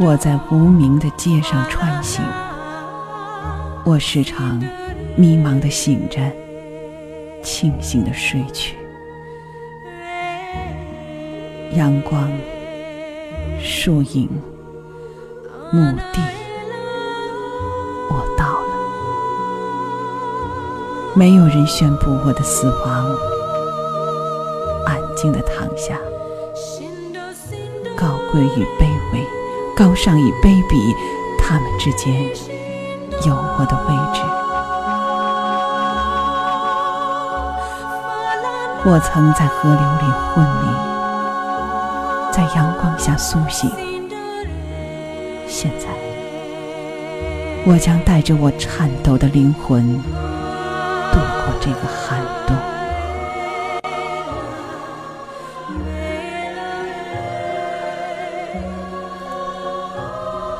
我在无名的街上穿行，我时常迷茫的醒着，清醒的睡去。阳光、树影、墓地，我到了。没有人宣布我的死亡，安静的躺下。高贵与卑微，高尚与卑鄙，他们之间有我的位置。我曾在河流里昏迷，在阳光下苏醒。现在，我将带着我颤抖的灵魂度过这个寒冬。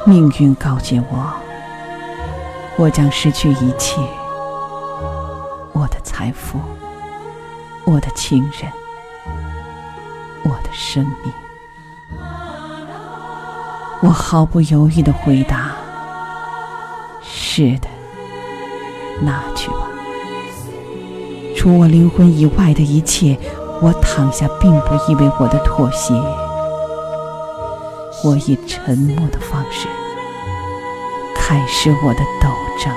命运告诫我，我将失去一切：我的财富，我的亲人，我的生命。我毫不犹豫的回答：“是的，拿去吧。除我灵魂以外的一切，我躺下并不意味我的妥协。我以沉默的方式开始我的斗争。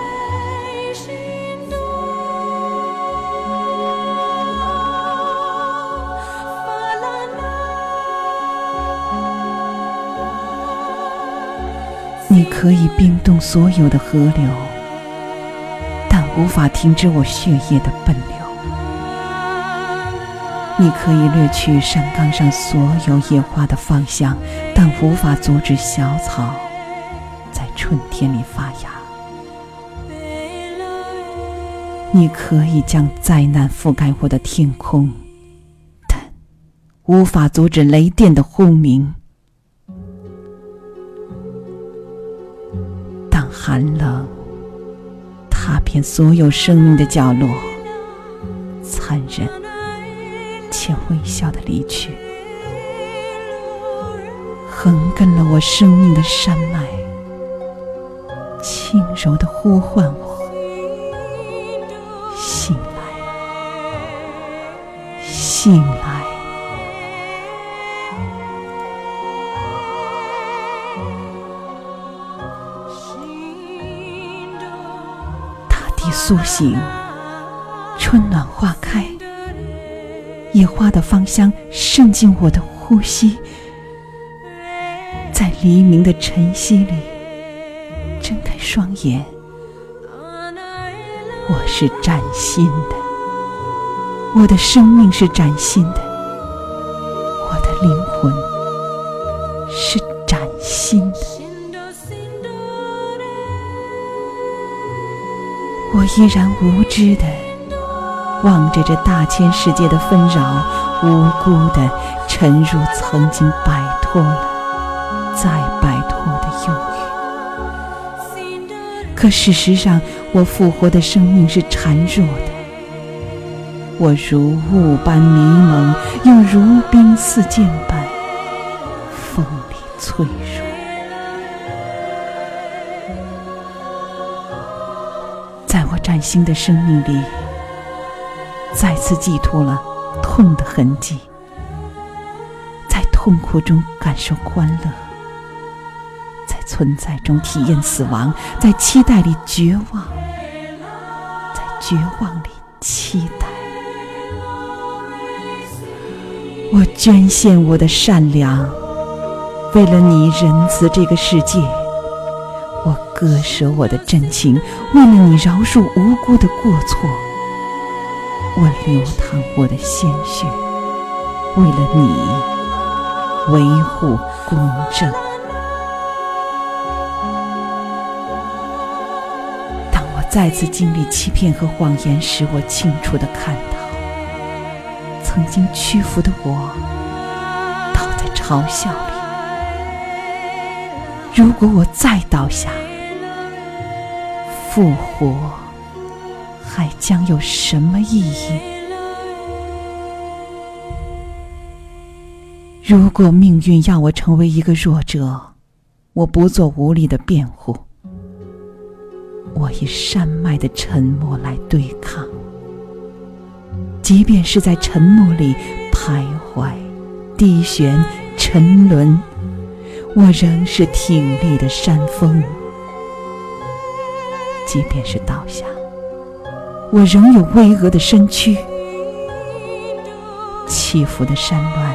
你可以冰冻所有的河流，但无法停止我血液的奔流。你可以掠去山岗上所有野花的芳香，但无法阻止小草在春天里发芽。你可以将灾难覆盖我的天空，但无法阻止雷电的轰鸣。当寒冷踏遍所有生命的角落，残忍。且微笑的离去，横亘了我生命的山脉，轻柔的呼唤我醒来，醒来。大地苏醒，春暖花开。野花的芳香渗进我的呼吸，在黎明的晨曦里，睁开双眼。我是崭新的，我的生命是崭新的，我的灵魂是崭新的。我依然无知的。望着这大千世界的纷扰，无辜的沉入曾经摆脱了、再摆脱的忧郁。可事实上，我复活的生命是孱弱的，我如雾般迷蒙，又如冰似剑般锋利脆弱。在我崭新的生命里。再次寄托了痛的痕迹，在痛苦中感受欢乐，在存在中体验死亡，在期待里绝望，在绝望里期待。我捐献我的善良，为了你仁慈这个世界；我割舍我的真情，为了你饶恕无辜的过错。我流淌我的鲜血，为了你维护公正。当我再次经历欺骗和谎言时，我清楚的看到，曾经屈服的我倒在嘲笑里。如果我再倒下，复活。还将有什么意义？如果命运要我成为一个弱者，我不做无力的辩护，我以山脉的沉默来对抗。即便是在沉默里徘徊、低旋、沉沦，我仍是挺立的山峰；即便是倒下，我仍有巍峨的身躯。起伏的山峦，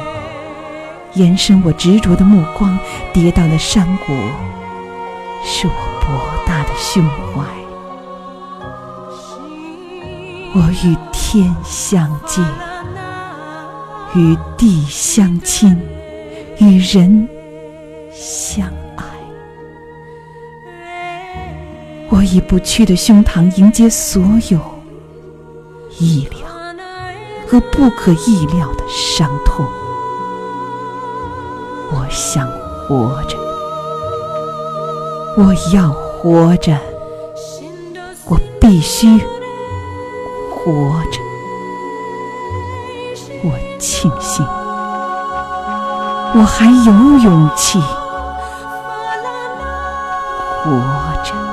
延伸我执着的目光；跌宕的山谷，是我博大的胸怀。我与天相接，与地相亲，与人相爱。我以不屈的胸膛迎接所有意料和不可意料的伤痛。我想活着，我要活着，我必须。活着，我庆幸，我还有勇气活着。